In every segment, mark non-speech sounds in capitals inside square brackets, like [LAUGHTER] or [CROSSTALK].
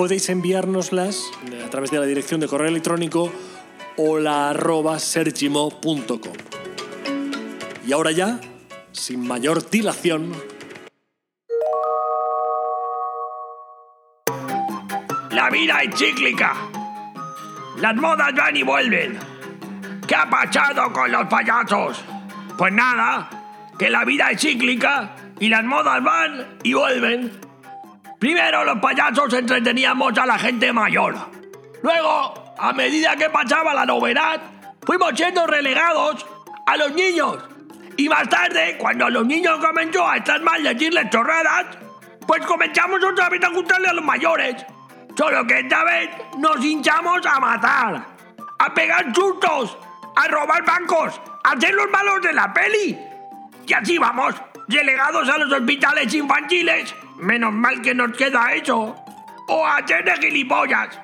podéis enviárnoslas a través de la dirección de correo electrónico hola.sergimo.com. Y ahora ya, sin mayor dilación, La vida es cíclica. Las modas van y vuelven. ¿Qué ha pasado con los payasos? Pues nada, que la vida es cíclica y las modas van y vuelven. Primero los payasos entreteníamos a la gente mayor. Luego, a medida que pasaba la novedad, fuimos siendo relegados a los niños. Y más tarde, cuando a los niños comenzó a estar mal decirles chorradas, pues comenzamos otra vez a gustarle a los mayores. Solo que esta vez nos hinchamos a matar, a pegar sustos, a robar bancos, a ser los malos de la peli. Y así vamos, relegados a los hospitales infantiles. Menos mal que nos queda eso. O hacer de gilipollas.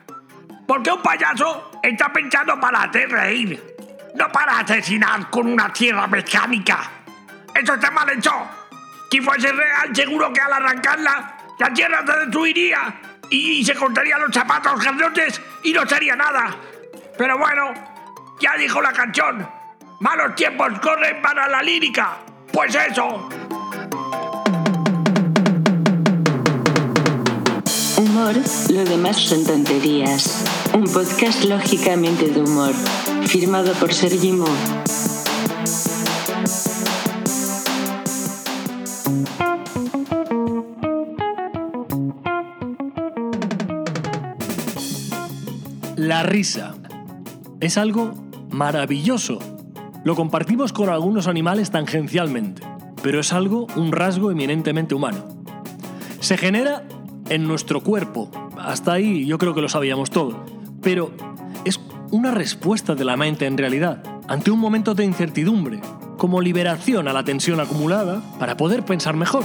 Porque un payaso está pensado para hacer reír, no para asesinar con una tierra mecánica. Eso está mal hecho. Si fuese real, seguro que al arrancarla, la tierra se destruiría y se cortarían los zapatos grandotes y no sería nada. Pero bueno, ya dijo la canción, malos tiempos corren para la lírica. Pues eso. Lo demás son tonterías. Un podcast lógicamente de humor, firmado por Sergi Mo. La risa es algo maravilloso. Lo compartimos con algunos animales tangencialmente, pero es algo, un rasgo eminentemente humano. Se genera en nuestro cuerpo. Hasta ahí yo creo que lo sabíamos todo. Pero es una respuesta de la mente en realidad, ante un momento de incertidumbre, como liberación a la tensión acumulada para poder pensar mejor.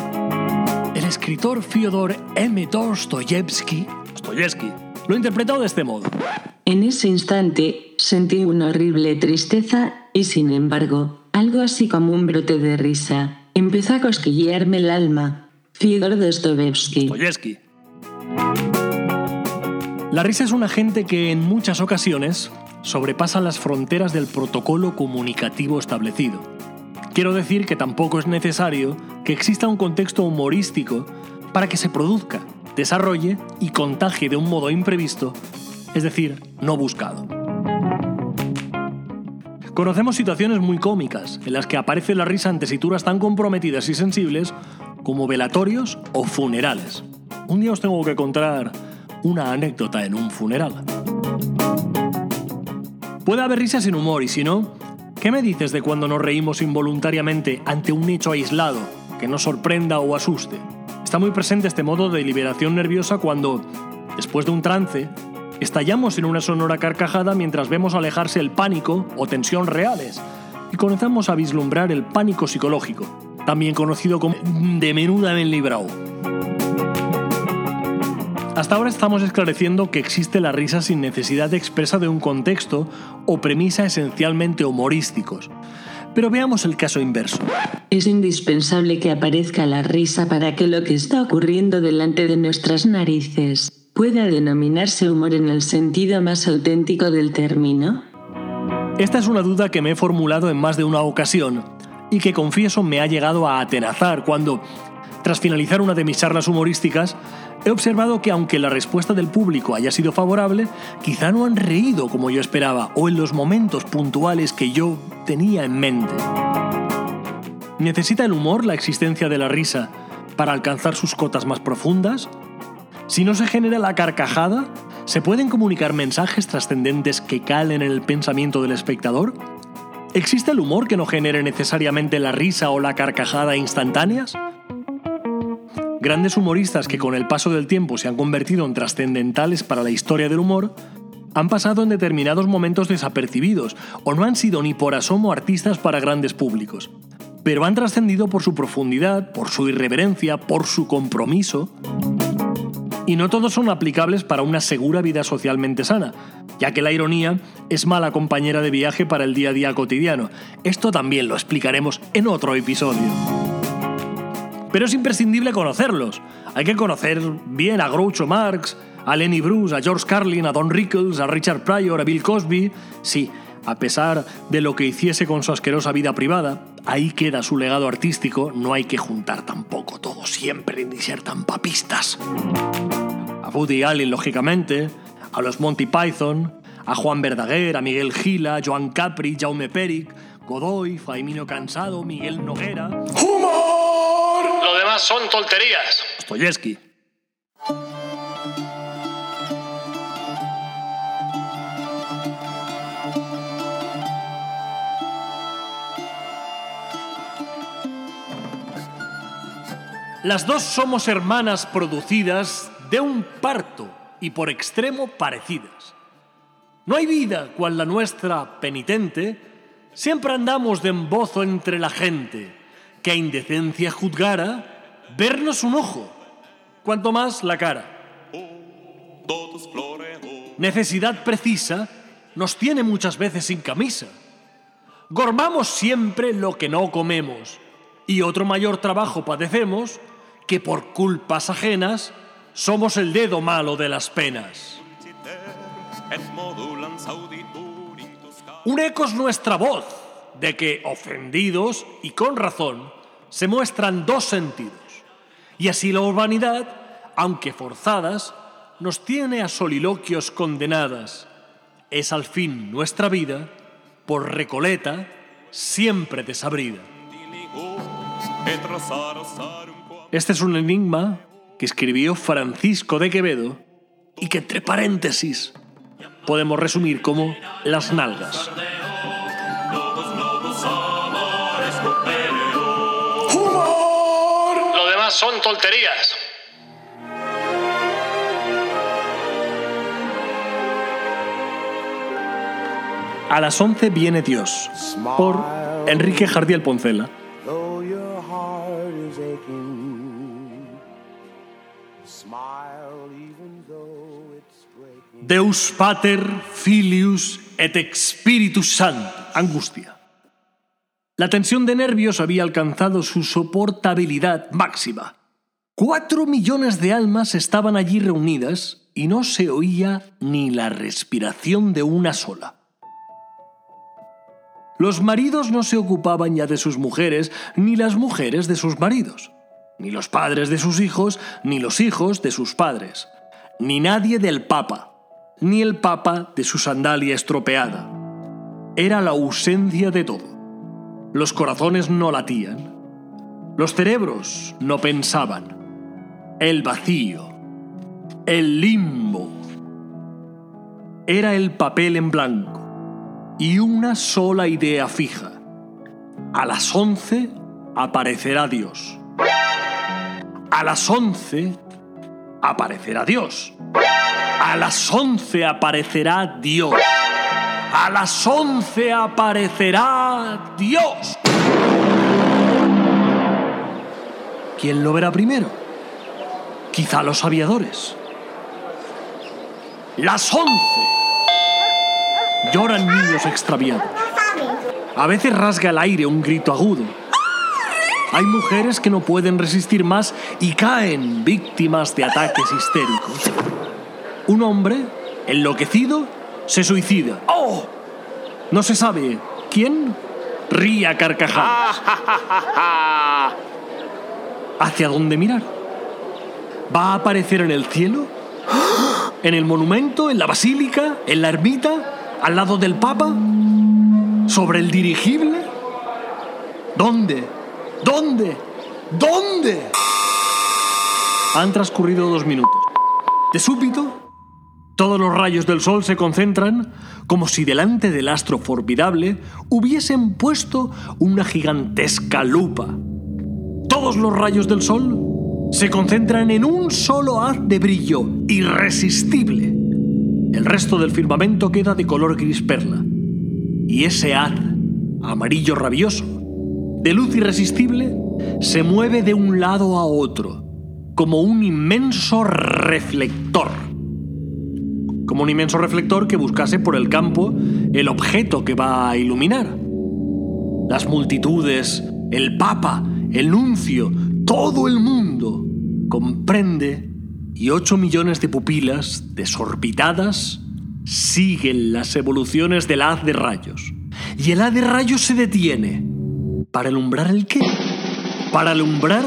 El escritor Fyodor M. Dostoyevsky, Dostoyevsky lo ha interpretado de este modo. En ese instante sentí una horrible tristeza y sin embargo, algo así como un brote de risa empezó a cosquillearme el alma. Fyodor Dostoyevsky. Dostoyevsky. La risa es un agente que en muchas ocasiones sobrepasa las fronteras del protocolo comunicativo establecido. Quiero decir que tampoco es necesario que exista un contexto humorístico para que se produzca, desarrolle y contagie de un modo imprevisto, es decir, no buscado. Conocemos situaciones muy cómicas en las que aparece la risa ante situras tan comprometidas y sensibles como velatorios o funerales. Un día os tengo que contar una anécdota en un funeral. Puede haber risa sin humor y si no, ¿qué me dices de cuando nos reímos involuntariamente ante un hecho aislado que nos sorprenda o asuste? Está muy presente este modo de liberación nerviosa cuando, después de un trance, estallamos en una sonora carcajada mientras vemos alejarse el pánico o tensión reales y comenzamos a vislumbrar el pánico psicológico, también conocido como de menuda en librao. Hasta ahora estamos esclareciendo que existe la risa sin necesidad expresa de un contexto o premisa esencialmente humorísticos. Pero veamos el caso inverso. Es indispensable que aparezca la risa para que lo que está ocurriendo delante de nuestras narices pueda denominarse humor en el sentido más auténtico del término. Esta es una duda que me he formulado en más de una ocasión y que confieso me ha llegado a atenazar cuando, tras finalizar una de mis charlas humorísticas, he observado que aunque la respuesta del público haya sido favorable, quizá no han reído como yo esperaba o en los momentos puntuales que yo tenía en mente. ¿Necesita el humor la existencia de la risa para alcanzar sus cotas más profundas? Si no se genera la carcajada, ¿se pueden comunicar mensajes trascendentes que calen en el pensamiento del espectador? ¿Existe el humor que no genere necesariamente la risa o la carcajada instantáneas? Grandes humoristas que con el paso del tiempo se han convertido en trascendentales para la historia del humor han pasado en determinados momentos desapercibidos o no han sido ni por asomo artistas para grandes públicos, pero han trascendido por su profundidad, por su irreverencia, por su compromiso. Y no todos son aplicables para una segura vida socialmente sana, ya que la ironía es mala compañera de viaje para el día a día cotidiano. Esto también lo explicaremos en otro episodio. Pero es imprescindible conocerlos. Hay que conocer bien a Groucho Marx, a Lenny Bruce, a George Carlin, a Don Rickles, a Richard Pryor, a Bill Cosby. Sí, a pesar de lo que hiciese con su asquerosa vida privada, ahí queda su legado artístico, no hay que juntar tampoco todo siempre ni ser tan papistas. A Woody Allen, lógicamente, a los Monty Python, a Juan Verdaguer, a Miguel Gila, Joan Capri, Jaume Peric, Godoy, Faimino Cansado, Miguel Noguera. ¡Humor! Lo demás son tonterías. Stoyevsky. Las dos somos hermanas producidas de un parto y por extremo parecidas. No hay vida cual la nuestra penitente, siempre andamos de embozo entre la gente, que a indecencia juzgara vernos un ojo, cuanto más la cara. Necesidad precisa nos tiene muchas veces sin camisa. Gormamos siempre lo que no comemos, y otro mayor trabajo padecemos que por culpas ajenas somos el dedo malo de las penas. Un eco es nuestra voz de que, ofendidos y con razón, se muestran dos sentidos. Y así la urbanidad, aunque forzadas, nos tiene a soliloquios condenadas. Es al fin nuestra vida, por recoleta, siempre desabrida. Este es un enigma que escribió Francisco de Quevedo y que entre paréntesis podemos resumir como las nalgas. Son tonterías. A las 11 viene Dios, por Enrique Jardiel Poncela. Deus Pater, Filius et Spiritus Sanctus. Angustia. La tensión de nervios había alcanzado su soportabilidad máxima. Cuatro millones de almas estaban allí reunidas y no se oía ni la respiración de una sola. Los maridos no se ocupaban ya de sus mujeres, ni las mujeres de sus maridos, ni los padres de sus hijos, ni los hijos de sus padres, ni nadie del Papa ni el Papa de su sandalia estropeada. Era la ausencia de todo. Los corazones no latían. Los cerebros no pensaban. El vacío. El limbo. Era el papel en blanco. Y una sola idea fija. A las once aparecerá Dios. A las once aparecerá Dios. A las once aparecerá Dios. Las once aparecerá Dios. ¿Quién lo verá primero? Quizá los aviadores. Las once. Lloran niños extraviados. A veces rasga el aire un grito agudo. Hay mujeres que no pueden resistir más y caen víctimas de ataques histéricos un hombre, enloquecido, se suicida. ¡Oh! No se sabe quién ríe a carcajadas. [LAUGHS] ¿Hacia dónde mirar? ¿Va a aparecer en el cielo? ¿En el monumento? ¿En la basílica? ¿En la ermita? ¿Al lado del Papa? ¿Sobre el dirigible? ¿Dónde? ¿Dónde? ¿Dónde? Han transcurrido dos minutos. De súbito, todos los rayos del sol se concentran como si delante del astro formidable hubiesen puesto una gigantesca lupa. Todos los rayos del sol se concentran en un solo haz de brillo irresistible. El resto del firmamento queda de color gris perla. Y ese haz, amarillo rabioso, de luz irresistible, se mueve de un lado a otro, como un inmenso reflector. Como un inmenso reflector que buscase por el campo el objeto que va a iluminar. Las multitudes, el Papa, el nuncio, todo el mundo comprende y 8 millones de pupilas desorbitadas siguen las evoluciones del haz de rayos. Y el haz de rayos se detiene. ¿Para alumbrar el qué? Para alumbrar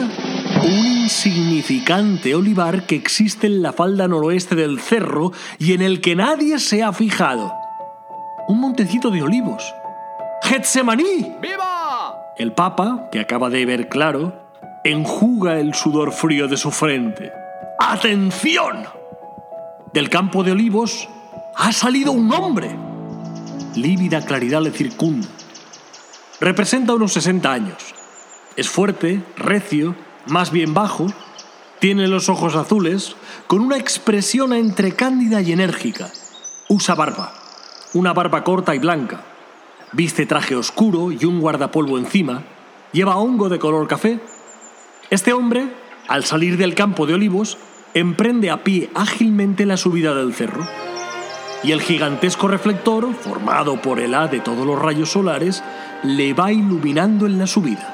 un insignificante olivar que existe en la falda noroeste del cerro y en el que nadie se ha fijado. Un montecito de olivos. ¡Getsemaní! ¡Viva! El Papa, que acaba de ver claro, enjuga el sudor frío de su frente. ¡Atención! Del campo de olivos ha salido un hombre. Lívida claridad le circunda. Representa unos 60 años. Es fuerte, recio, más bien bajo, tiene los ojos azules, con una expresión entre cándida y enérgica. Usa barba, una barba corta y blanca. Viste traje oscuro y un guardapolvo encima. Lleva hongo de color café. Este hombre, al salir del campo de olivos, emprende a pie ágilmente la subida del cerro. Y el gigantesco reflector, formado por el haz de todos los rayos solares, le va iluminando en la subida.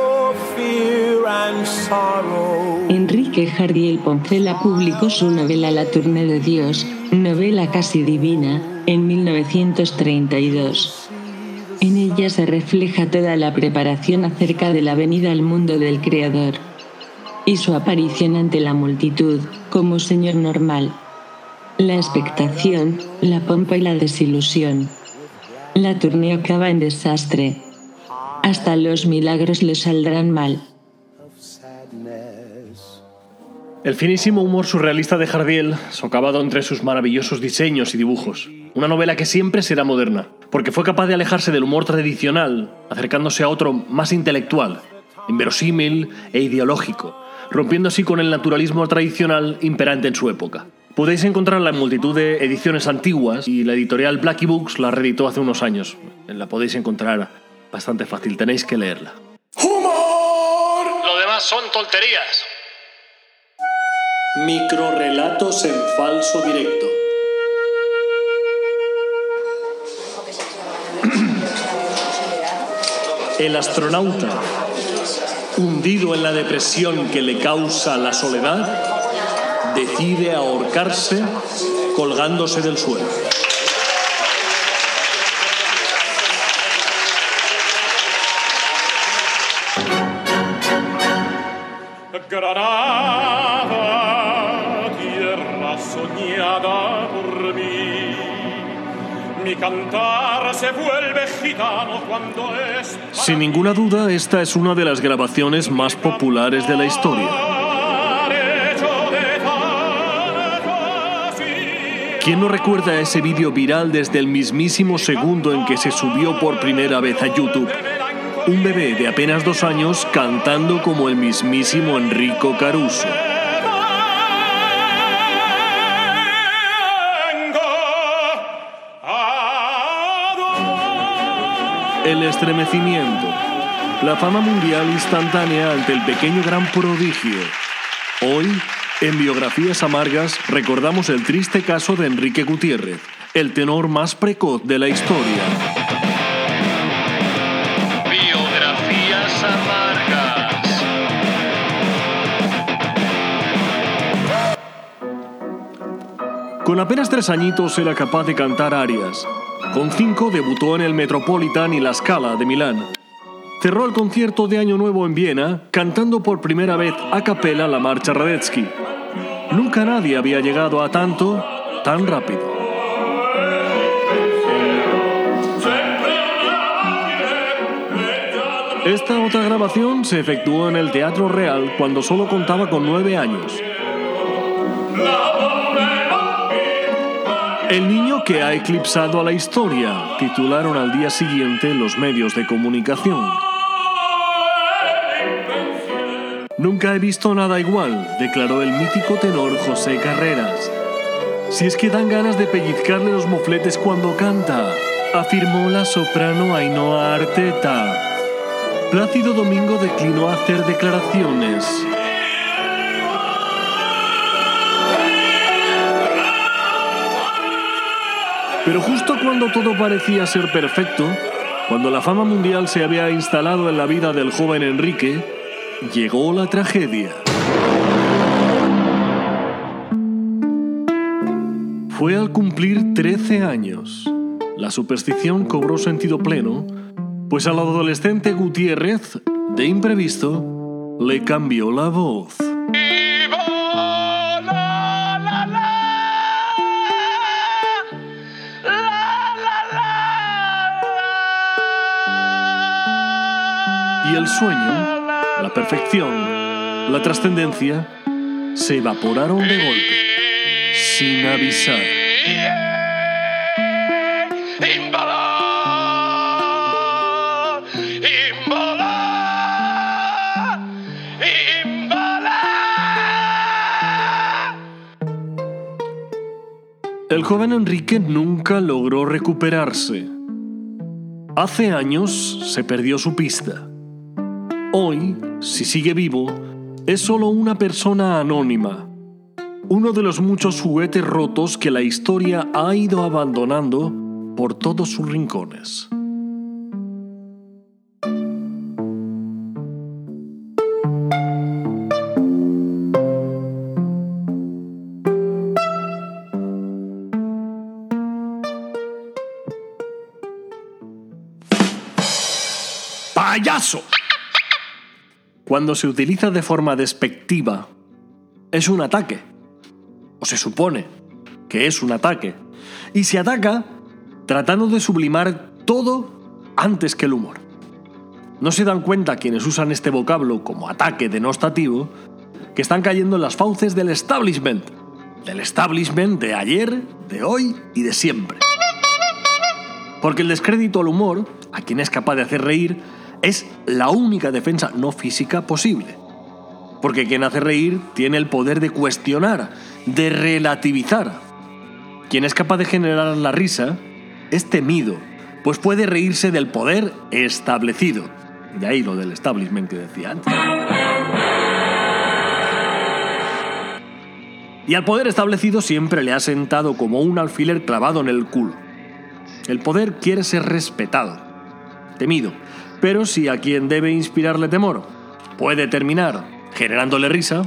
Enrique Jardiel Poncela publicó su novela La Tournée de Dios, novela casi divina, en 1932. En ella se refleja toda la preparación acerca de la venida al mundo del Creador y su aparición ante la multitud como Señor normal. La expectación, la pompa y la desilusión. La tournée acaba en desastre. Hasta los milagros le saldrán mal. El finísimo humor surrealista de Jardiel, socavado entre sus maravillosos diseños y dibujos. Una novela que siempre será moderna, porque fue capaz de alejarse del humor tradicional, acercándose a otro más intelectual, inverosímil e ideológico, rompiendo así con el naturalismo tradicional imperante en su época. Podéis encontrarla en multitud de ediciones antiguas y la editorial Blackie Books la reeditó hace unos años. La podéis encontrar bastante fácil, tenéis que leerla. Lo demás son tonterías. Microrelatos en falso directo. [CLEARS THROAT] El astronauta, hundido en la depresión que le causa la soledad, decide ahorcarse colgándose del suelo. Granada, soñada por mí. Mi cantar se vuelve gitano cuando es Sin ninguna duda, esta es una de las grabaciones más populares de la historia. ¿Quién no recuerda ese vídeo viral desde el mismísimo segundo en que se subió por primera vez a YouTube? Un bebé de apenas dos años cantando como el mismísimo Enrico Caruso. El estremecimiento. La fama mundial instantánea ante el pequeño gran prodigio. Hoy, en Biografías Amargas, recordamos el triste caso de Enrique Gutiérrez, el tenor más precoz de la historia. Biografías amargas. Con apenas tres añitos era capaz de cantar arias. Con cinco debutó en el Metropolitan y la Scala de Milán. Cerró el concierto de Año Nuevo en Viena cantando por primera vez a capela la marcha Radetzky. Nunca nadie había llegado a tanto tan rápido. Esta otra grabación se efectuó en el Teatro Real cuando solo contaba con nueve años. El niño que ha eclipsado a la historia, titularon al día siguiente los medios de comunicación. Nunca he visto nada igual, declaró el mítico tenor José Carreras. Si es que dan ganas de pellizcarle los mofletes cuando canta, afirmó la soprano Ainhoa Arteta. Plácido Domingo declinó hacer declaraciones. Pero justo cuando todo parecía ser perfecto, cuando la fama mundial se había instalado en la vida del joven Enrique, llegó la tragedia. Fue al cumplir 13 años. La superstición cobró sentido pleno, pues al adolescente Gutiérrez, de imprevisto, le cambió la voz. Y el sueño, la perfección, la trascendencia, se evaporaron de golpe, sin avisar. El joven Enrique nunca logró recuperarse. Hace años se perdió su pista. Hoy, si sigue vivo, es solo una persona anónima, uno de los muchos juguetes rotos que la historia ha ido abandonando por todos sus rincones. ¡Payaso! Cuando se utiliza de forma despectiva, es un ataque. O se supone que es un ataque. Y se ataca tratando de sublimar todo antes que el humor. No se dan cuenta quienes usan este vocablo como ataque denostativo que están cayendo en las fauces del establishment. Del establishment de ayer, de hoy y de siempre. Porque el descrédito al humor, a quien es capaz de hacer reír, es la única defensa no física posible. Porque quien hace reír tiene el poder de cuestionar, de relativizar. Quien es capaz de generar la risa es temido, pues puede reírse del poder establecido. De ahí lo del establishment que decía antes. Y al poder establecido siempre le ha sentado como un alfiler clavado en el culo. El poder quiere ser respetado, temido, pero si a quien debe inspirarle temor puede terminar generándole risa,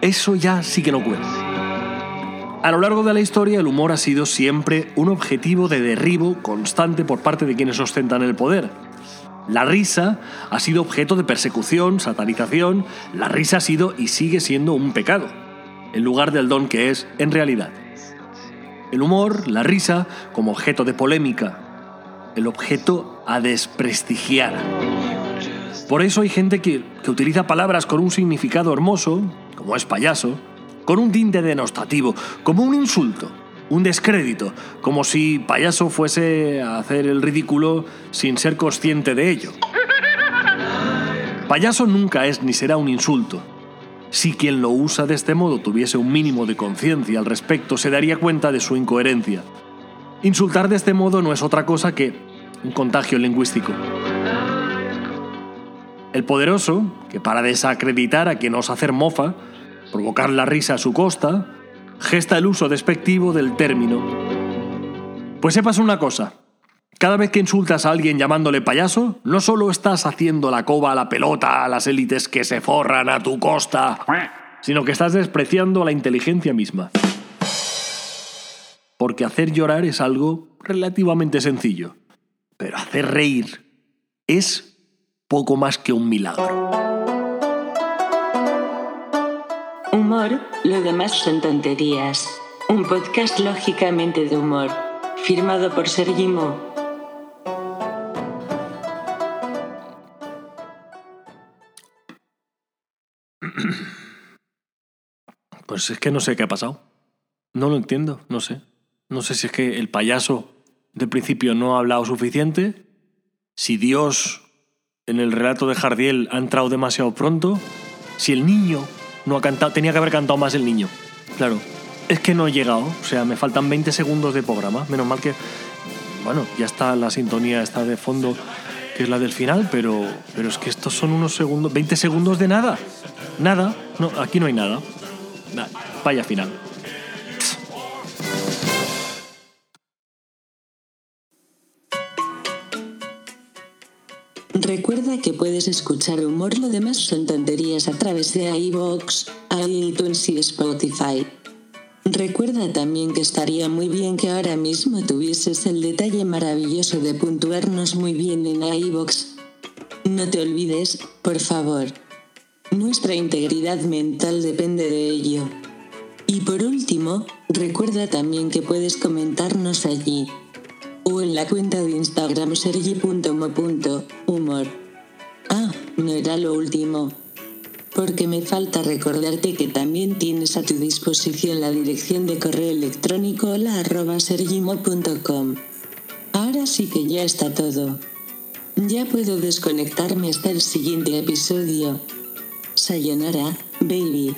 eso ya sí que no cuenta. A lo largo de la historia el humor ha sido siempre un objetivo de derribo constante por parte de quienes ostentan el poder. La risa ha sido objeto de persecución, satanización, la risa ha sido y sigue siendo un pecado, en lugar del don que es en realidad. El humor, la risa, como objeto de polémica, el objeto a desprestigiar. Por eso hay gente que, que utiliza palabras con un significado hermoso, como es payaso, con un tinte denostativo, como un insulto, un descrédito, como si payaso fuese a hacer el ridículo sin ser consciente de ello. Payaso nunca es ni será un insulto. Si quien lo usa de este modo tuviese un mínimo de conciencia al respecto, se daría cuenta de su incoherencia. Insultar de este modo no es otra cosa que un contagio lingüístico. El poderoso, que para desacreditar a quien osa hacer mofa, provocar la risa a su costa, gesta el uso despectivo del término. Pues sepas una cosa, cada vez que insultas a alguien llamándole payaso, no solo estás haciendo la coba a la pelota a las élites que se forran a tu costa, sino que estás despreciando la inteligencia misma. Porque hacer llorar es algo relativamente sencillo, pero hacer reír es poco más que un milagro. Humor, lo demás son tonterías. Un podcast lógicamente de humor, firmado por Sergi Mo. Pues es que no sé qué ha pasado. No lo entiendo, no sé. No sé si es que el payaso de principio no ha hablado suficiente, si Dios en el relato de Jardiel ha entrado demasiado pronto, si el niño no ha cantado, tenía que haber cantado más el niño. Claro, es que no he llegado, o sea, me faltan 20 segundos de programa, menos mal que, bueno, ya está la sintonía, está de fondo, que es la del final, pero, pero es que estos son unos segundos, 20 segundos de nada, nada, no, aquí no hay nada. Vaya final. Recuerda que puedes escuchar humor, lo demás son tonterías a través de iVoox, iTunes y Spotify. Recuerda también que estaría muy bien que ahora mismo tuvieses el detalle maravilloso de puntuarnos muy bien en iVoox. No te olvides, por favor. Nuestra integridad mental depende de ello. Y por último, recuerda también que puedes comentarnos allí o en la cuenta de Instagram sergi.mo.humor. Ah, no era lo último. Porque me falta recordarte que también tienes a tu disposición la dirección de correo electrónico hola arroba sergimo.com. Ahora sí que ya está todo. Ya puedo desconectarme hasta el siguiente episodio. Sayonara, baby.